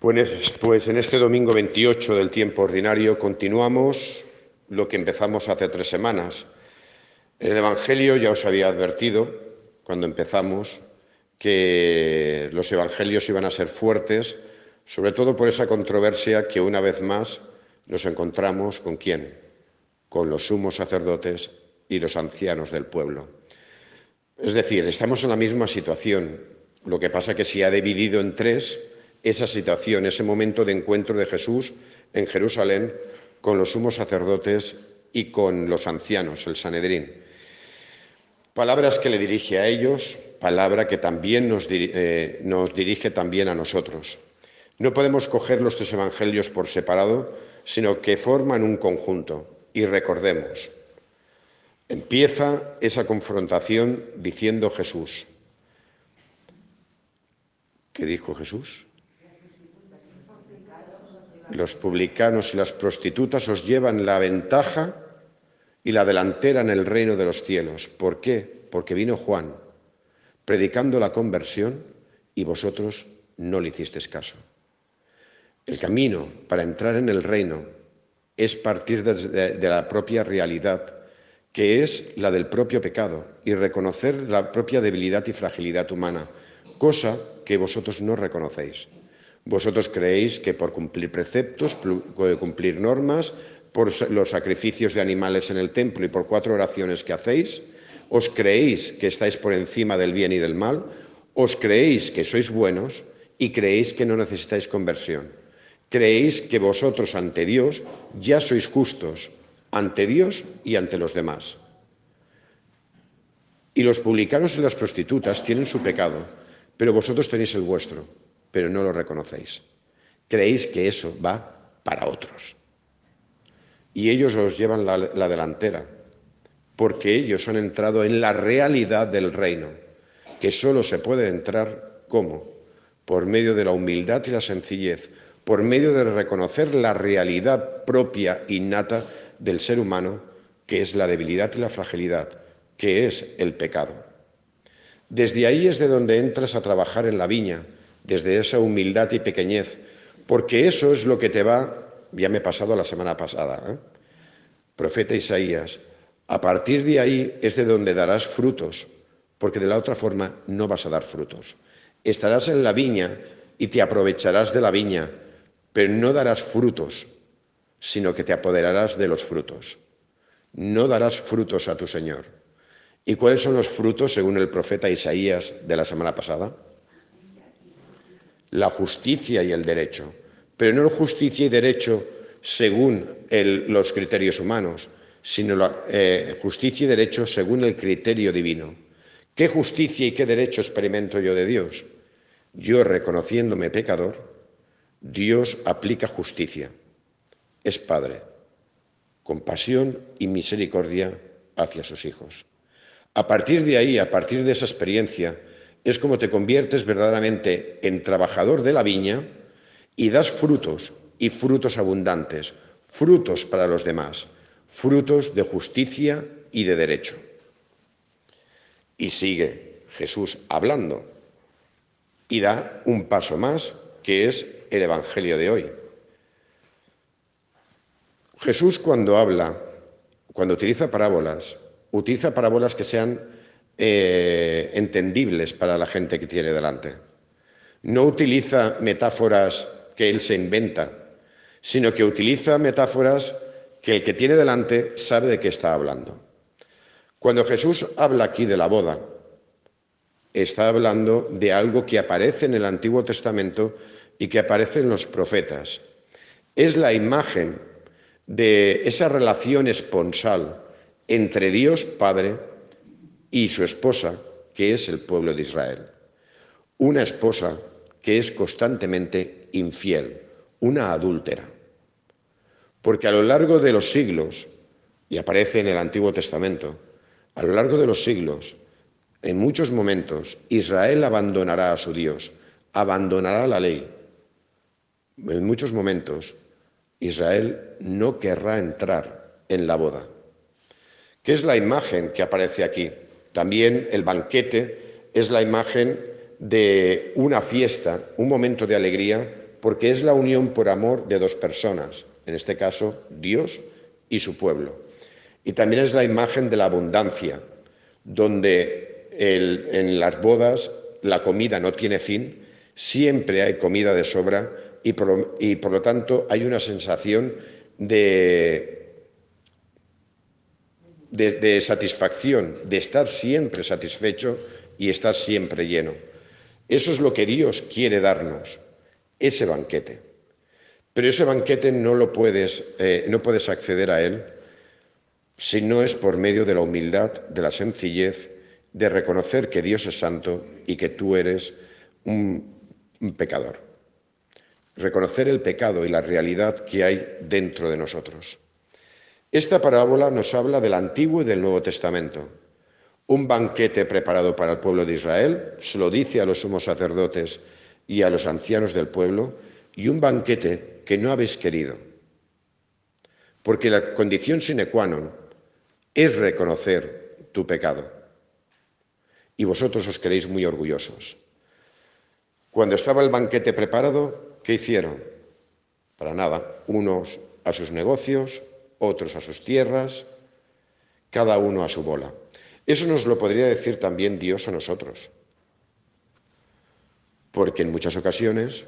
Pues, pues en este domingo 28 del tiempo ordinario continuamos lo que empezamos hace tres semanas. El Evangelio ya os había advertido cuando empezamos que los Evangelios iban a ser fuertes, sobre todo por esa controversia que una vez más nos encontramos con quién, con los sumos sacerdotes y los ancianos del pueblo. Es decir, estamos en la misma situación, lo que pasa que se ha dividido en tres esa situación, ese momento de encuentro de Jesús en Jerusalén con los sumos sacerdotes y con los ancianos, el Sanedrín. Palabras que le dirige a ellos, palabra que también nos, eh, nos dirige también a nosotros. No podemos coger los tres evangelios por separado, sino que forman un conjunto. Y recordemos, empieza esa confrontación diciendo Jesús. ¿Qué dijo Jesús? Los publicanos y las prostitutas os llevan la ventaja y la delantera en el reino de los cielos. ¿Por qué? Porque vino Juan predicando la conversión y vosotros no le hicisteis caso. El camino para entrar en el reino es partir de, de, la propia realidad, que es la del propio pecado, y reconocer la propia debilidad y fragilidad humana, cosa que vosotros no reconocéis. Vosotros creéis que por cumplir preceptos, cumplir normas, por los sacrificios de animales en el templo y por cuatro oraciones que hacéis, os creéis que estáis por encima del bien y del mal, os creéis que sois buenos y creéis que no necesitáis conversión. Creéis que vosotros ante Dios ya sois justos, ante Dios y ante los demás. Y los publicanos y las prostitutas tienen su pecado, pero vosotros tenéis el vuestro pero no lo reconocéis. Creéis que eso va para otros. Y ellos os llevan la, la delantera, porque ellos han entrado en la realidad del reino, que solo se puede entrar ¿cómo? Por medio de la humildad y la sencillez, por medio de reconocer la realidad propia, innata del ser humano, que es la debilidad y la fragilidad, que es el pecado. Desde ahí es de donde entras a trabajar en la viña, desde esa humildad y pequeñez, porque eso es lo que te va, ya me he pasado la semana pasada, ¿eh? profeta Isaías, a partir de ahí es de donde darás frutos, porque de la otra forma no vas a dar frutos. Estarás en la viña y te aprovecharás de la viña, pero no darás frutos, sino que te apoderarás de los frutos. No darás frutos a tu Señor. ¿Y cuáles son los frutos según el profeta Isaías de la semana pasada? La justicia y el derecho, pero no la justicia y derecho según los criterios humanos, sino la eh, justicia y derecho según el criterio divino. ¿Qué justicia y qué derecho experimento yo de Dios? Yo, reconociéndome pecador, Dios aplica justicia. Es Padre, compasión y misericordia hacia sus hijos. A partir de ahí, a partir de esa experiencia, es como te conviertes verdaderamente en trabajador de la viña y das frutos y frutos abundantes, frutos para los demás, frutos de justicia y de derecho. Y sigue Jesús hablando y da un paso más, que es el Evangelio de hoy. Jesús cuando habla, cuando utiliza parábolas, utiliza parábolas que sean eh, entendibles para la gente que tiene delante. No utiliza metáforas que él se inventa, sino que utiliza metáforas que el que tiene delante sabe de qué está hablando. Cuando Jesús habla aquí de la boda, está hablando de algo que aparece en el Antiguo Testamento y que aparece en los profetas. Es la imagen de esa relación esponsal entre Dios Padre y su esposa, que es el pueblo de Israel. Una esposa que es constantemente infiel, una adúltera. Porque a lo largo de los siglos, y aparece en el Antiguo Testamento, a lo largo de los siglos, en muchos momentos, Israel abandonará a su Dios, abandonará la ley. En muchos momentos, Israel no querrá entrar en la boda. ¿Qué es la imagen que aparece aquí? También el banquete es la imagen de una fiesta, un momento de alegría porque es la unión por amor de dos personas, en este caso Dios y su pueblo. Y también es la imagen de la abundancia, donde en las bodas la comida no tiene fin, siempre hay comida de sobra y por, lo tanto hay una sensación de, satisfacción, de estar siempre satisfecho y estar siempre lleno. Eso es lo que Dios quiere darnos, ese banquete. Pero ese banquete no lo puedes, eh, no puedes acceder a él si no es por medio de la humildad, de la sencillez, de reconocer que Dios es santo y que tú eres un pecador. Reconocer el pecado y la realidad que hay dentro de nosotros. Esta parábola nos habla del Antiguo y del Nuevo Testamento. Un banquete preparado para el pueblo de Israel, se lo dice a los sumos sacerdotes y a los ancianos del pueblo, y un banquete que no habéis querido. Porque la condición sine qua non es reconocer tu pecado. Y vosotros os queréis muy orgullosos. Cuando estaba el banquete preparado, ¿qué hicieron? Para nada. Unos a sus negocios, otros a sus tierras, cada uno a su bola. Eso nos lo podría decir también Dios a nosotros. Porque en muchas ocasiones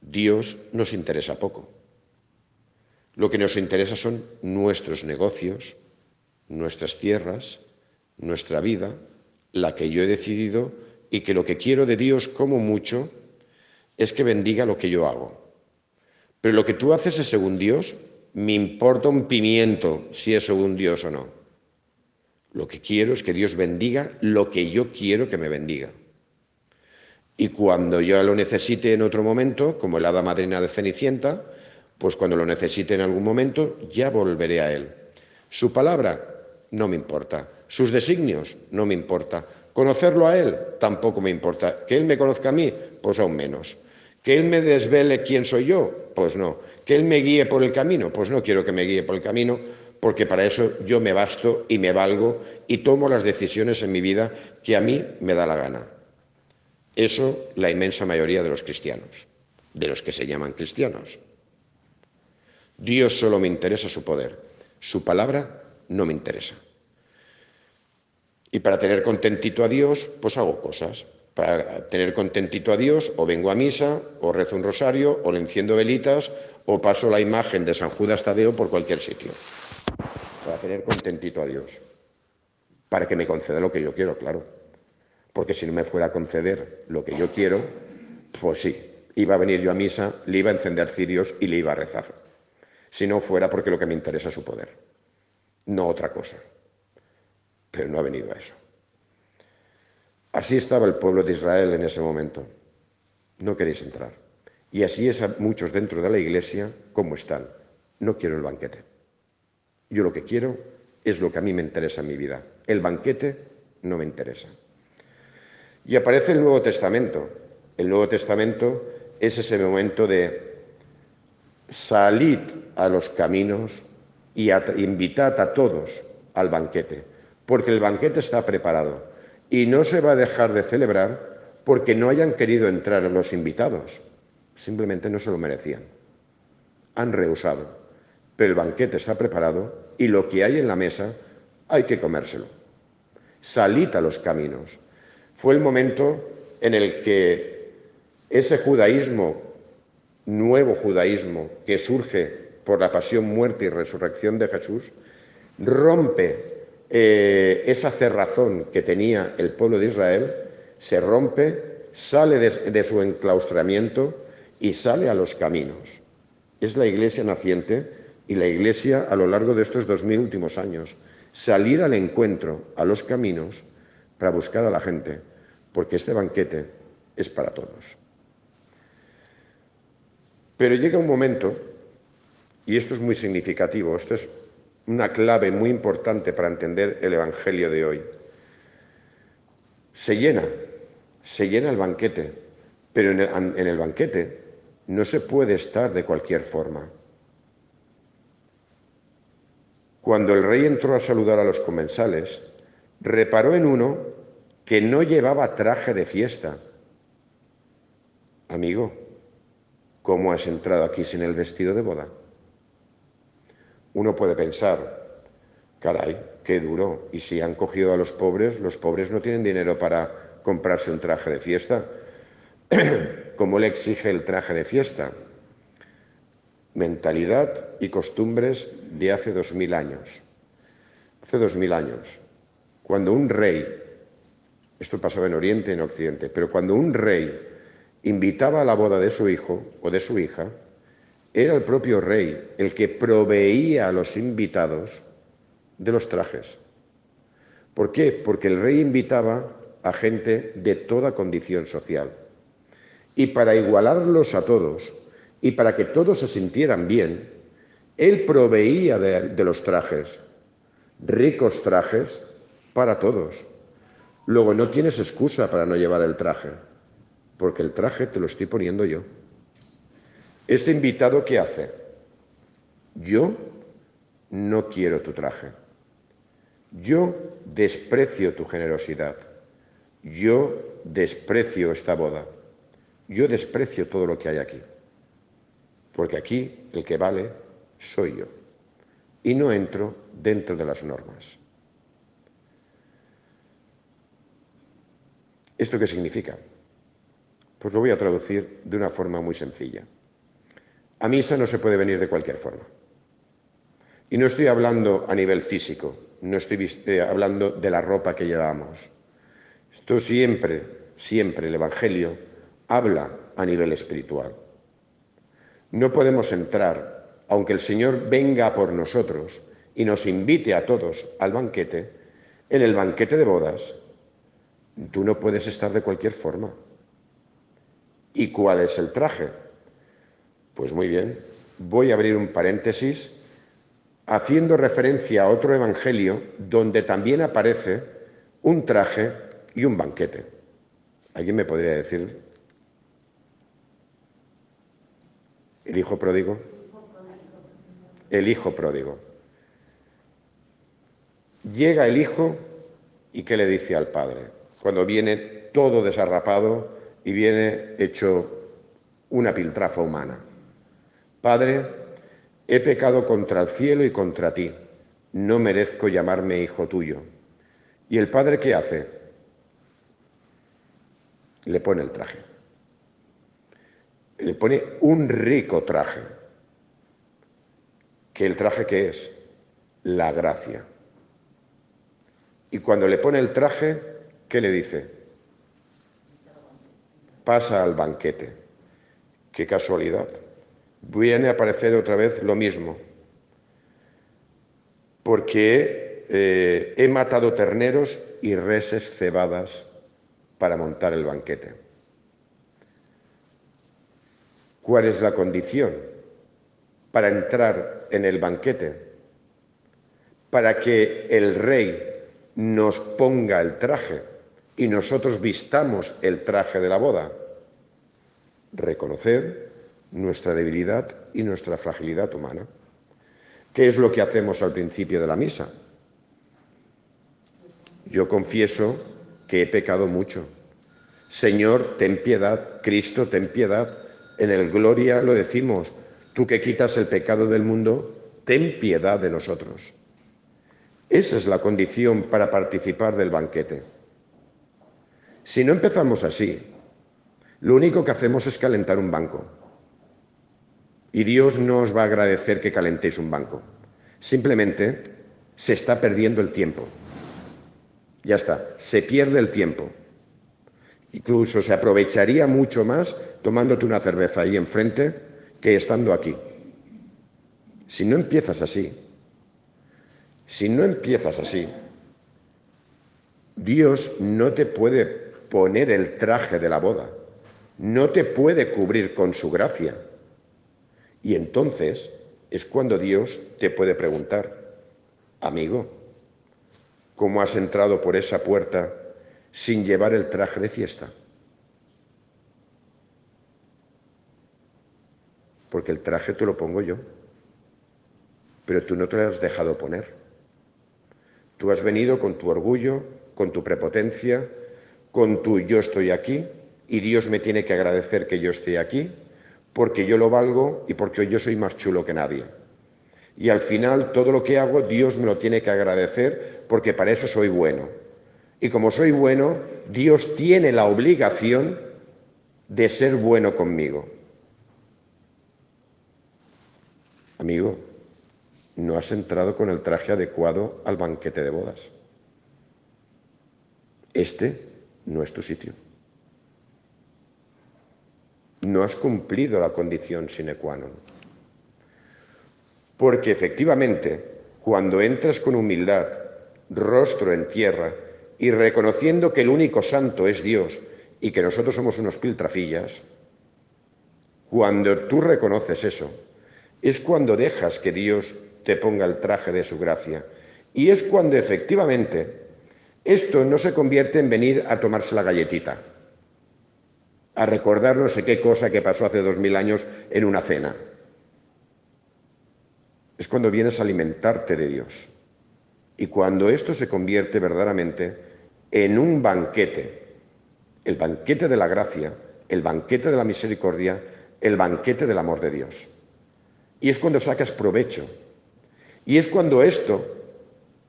Dios nos interesa poco. Lo que nos interesa son nuestros negocios, nuestras tierras, nuestra vida, la que yo he decidido y que lo que quiero de Dios como mucho es que bendiga lo que yo hago. Pero lo que tú haces es según Dios, me importa un pimiento si es según Dios o no. Lo que quiero es que Dios bendiga lo que yo quiero que me bendiga. Y cuando yo lo necesite en otro momento, como el hada madrina de Cenicienta, pues cuando lo necesite en algún momento, ya volveré a Él. Su palabra no me importa. Sus designios no me importa. Conocerlo a Él tampoco me importa. Que Él me conozca a mí, pues aún menos. Que Él me desvele quién soy yo, pues no. Que Él me guíe por el camino, pues no quiero que me guíe por el camino, porque para eso yo me basto y me valgo y tomo las decisiones en mi vida que a mí me da la gana. Eso la inmensa mayoría de los cristianos, de los que se llaman cristianos. Dios solo me interesa su poder, su palabra no me interesa. Y para tener contentito a Dios, pues hago cosas. Para tener contentito a Dios, o vengo a misa, o rezo un rosario, o le enciendo velitas, o paso la imagen de San Judas Tadeo por cualquier sitio. Para tener contentito a Dios. Para que me conceda lo que yo quiero, claro porque si no me fuera a conceder lo que yo quiero, pues sí, iba a venir yo a misa, le iba a encender cirios y le iba a rezar. Si no fuera porque lo que me interesa es su poder, no otra cosa. Pero no ha venido a eso. Así estaba el pueblo de Israel en ese momento. No queréis entrar. Y así es a muchos dentro de la iglesia como están. No quiero el banquete. Yo lo que quiero es lo que a mí me interesa en mi vida. El banquete no me interesa. Y aparece el Nuevo Testamento. El Nuevo Testamento es ese momento de salid a los caminos y invitad a todos al banquete, porque el banquete está preparado y no se va a dejar de celebrar porque no hayan querido entrar los invitados, simplemente no se lo merecían. Han rehusado, pero el banquete está preparado y lo que hay en la mesa hay que comérselo. Salid a los caminos, fue el momento en el que ese judaísmo, nuevo judaísmo que surge por la pasión, muerte y resurrección de Jesús, rompe eh, esa cerrazón que tenía el pueblo de Israel, se rompe, sale de su enclaustramiento y sale a los caminos. Es la iglesia naciente y la iglesia a lo largo de estos dos mil últimos años. Salir al encuentro, a los caminos, para buscar a la gente, porque este banquete es para todos. Pero llega un momento, y esto es muy significativo, esto es una clave muy importante para entender el Evangelio de hoy. Se llena, se llena el banquete, pero en el, en el banquete no se puede estar de cualquier forma. Cuando el rey entró a saludar a los comensales, reparó en uno que no llevaba traje de fiesta. Amigo, ¿cómo has entrado aquí sin el vestido de boda? Uno puede pensar, caray, qué duro, y si han cogido a los pobres, los pobres no tienen dinero para comprarse un traje de fiesta. ¿Cómo le exige el traje de fiesta? Mentalidad y costumbres de hace dos mil años. Hace dos mil años, cuando un rey, esto pasaba en Oriente y en Occidente, pero cuando un rey invitaba a la boda de su hijo o de su hija, era el propio rey el que proveía a los invitados de los trajes. ¿Por qué? Porque el rey invitaba a gente de toda condición social. Y para igualarlos a todos y para que todos se sintieran bien, él proveía de, los trajes, ricos trajes para todos. Luego no tienes excusa para no llevar el traje, porque el traje te lo estoy poniendo yo. Este invitado, ¿qué hace? Yo no quiero tu traje. Yo desprecio tu generosidad. Yo desprecio esta boda. Yo desprecio todo lo que hay aquí. Porque aquí el que vale soy yo. Y no entro dentro de las normas. ¿Esto qué significa? Pues lo voy a traducir de una forma muy sencilla. A misa no se puede venir de cualquier forma. Y no estoy hablando a nivel físico, no estoy eh, hablando de la ropa que llevamos. Esto siempre, siempre el Evangelio habla a nivel espiritual. No podemos entrar, aunque el Señor venga por nosotros y nos invite a todos al banquete, en el banquete de bodas, tú no puedes estar de cualquier forma. ¿Y cuál es el traje? Pues muy bien, voy a abrir un paréntesis haciendo referencia a otro evangelio donde también aparece un traje y un banquete. ¿Alguien me podría decir? ¿El hijo pródigo? El hijo pródigo. Llega el hijo y ¿qué le dice al padre? Cuando viene todo desarrapado y viene hecho una piltrafa humana. Padre, he pecado contra el cielo y contra ti, no merezco llamarme hijo tuyo. ¿Y el padre qué hace? Le pone el traje. Le pone un rico traje. ¿Que el traje qué es? La gracia. Y cuando le pone el traje, ¿qué le dice? Pasa al banquete. Qué casualidad viene a aparecer otra vez lo mismo, porque eh, he matado terneros y reses cebadas para montar el banquete. ¿Cuál es la condición para entrar en el banquete? Para que el rey nos ponga el traje y nosotros vistamos el traje de la boda. Reconocer nuestra debilidad y nuestra fragilidad humana. ¿Qué es lo que hacemos al principio de la misa? Yo confieso que he pecado mucho. Señor, ten piedad. Cristo, ten piedad. En el Gloria lo decimos, tú que quitas el pecado del mundo, ten piedad de nosotros. Esa es la condición para participar del banquete. Si no empezamos así, lo único que hacemos es calentar un banco. Y Dios no os va a agradecer que calentéis un banco. Simplemente se está perdiendo el tiempo. Ya está, se pierde el tiempo. Incluso se aprovecharía mucho más tomándote una cerveza ahí enfrente que estando aquí. Si no empiezas así, si no empiezas así, Dios no te puede poner el traje de la boda, no te puede cubrir con su gracia. Y entonces es cuando Dios te puede preguntar, amigo, ¿cómo has entrado por esa puerta sin llevar el traje de fiesta? Porque el traje te lo pongo yo, pero tú no te lo has dejado poner. Tú has venido con tu orgullo, con tu prepotencia, con tu yo estoy aquí y Dios me tiene que agradecer que yo esté aquí porque yo lo valgo y porque yo soy más chulo que nadie. Y al final todo lo que hago Dios me lo tiene que agradecer porque para eso soy bueno. Y como soy bueno, Dios tiene la obligación de ser bueno conmigo. Amigo, no has entrado con el traje adecuado al banquete de bodas. Este no es tu sitio. No has cumplido la condición sine qua non. Porque efectivamente, cuando entras con humildad, rostro en tierra, y reconociendo que el único santo es Dios y que nosotros somos unos piltrafillas, cuando tú reconoces eso, es cuando dejas que Dios te ponga el traje de su gracia. Y es cuando efectivamente esto no se convierte en venir a tomarse la galletita, a recordar no sé qué cosa que pasó hace dos mil años en una cena. Es cuando vienes a alimentarte de Dios. Y cuando esto se convierte verdaderamente en un banquete, el banquete de la gracia, el banquete de la misericordia, el banquete del amor de Dios. Y es cuando sacas provecho. Y es cuando esto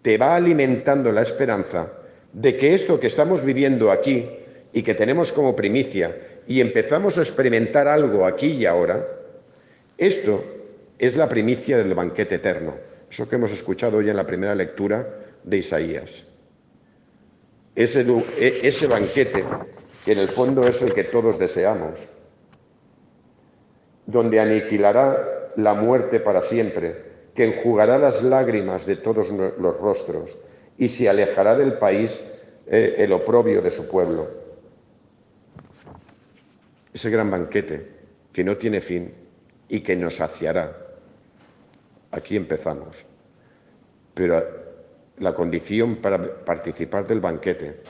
te va alimentando la esperanza de que esto que estamos viviendo aquí y que tenemos como primicia y empezamos a experimentar algo aquí y ahora, esto es la primicia del banquete eterno, eso que hemos escuchado hoy en la primera lectura de Isaías. Ese, e, ese banquete que en el fondo es el que todos deseamos, donde aniquilará la muerte para siempre, que enjugará las lágrimas de todos los rostros y se alejará del país eh, el oprobio de su pueblo. Ese gran banquete que no tiene fin y que nos saciará. Aquí empezamos. Pero la condición para participar del banquete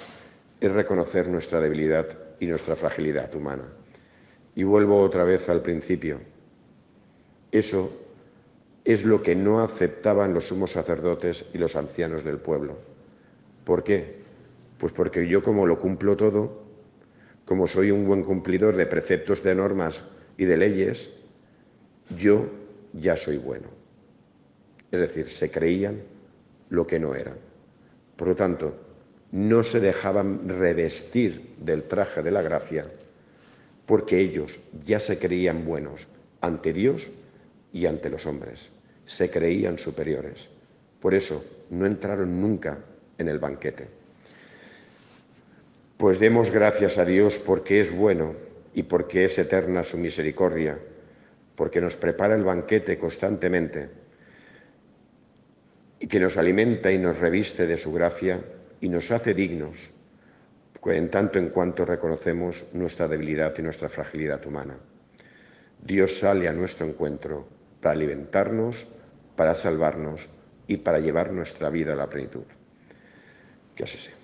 es reconocer nuestra debilidad y nuestra fragilidad humana. Y vuelvo otra vez al principio. Eso es lo que no aceptaban los sumos sacerdotes y los ancianos del pueblo. ¿Por qué? Pues porque yo como lo cumplo todo, como soy un buen cumplidor de preceptos, de normas y de leyes, yo ya soy bueno. Es decir, se creían lo que no eran. Por lo tanto, no se dejaban revestir del traje de la gracia porque ellos ya se creían buenos ante Dios y ante los hombres. Se creían superiores. Por eso no entraron nunca en el banquete. Pues demos gracias a Dios porque es bueno y porque es eterna su misericordia, porque nos prepara el banquete constantemente y que nos alimenta y nos reviste de su gracia y nos hace dignos, en tanto en cuanto reconocemos nuestra debilidad y nuestra fragilidad humana. Dios sale a nuestro encuentro para alimentarnos, para salvarnos y para llevar nuestra vida a la plenitud. Que así sea.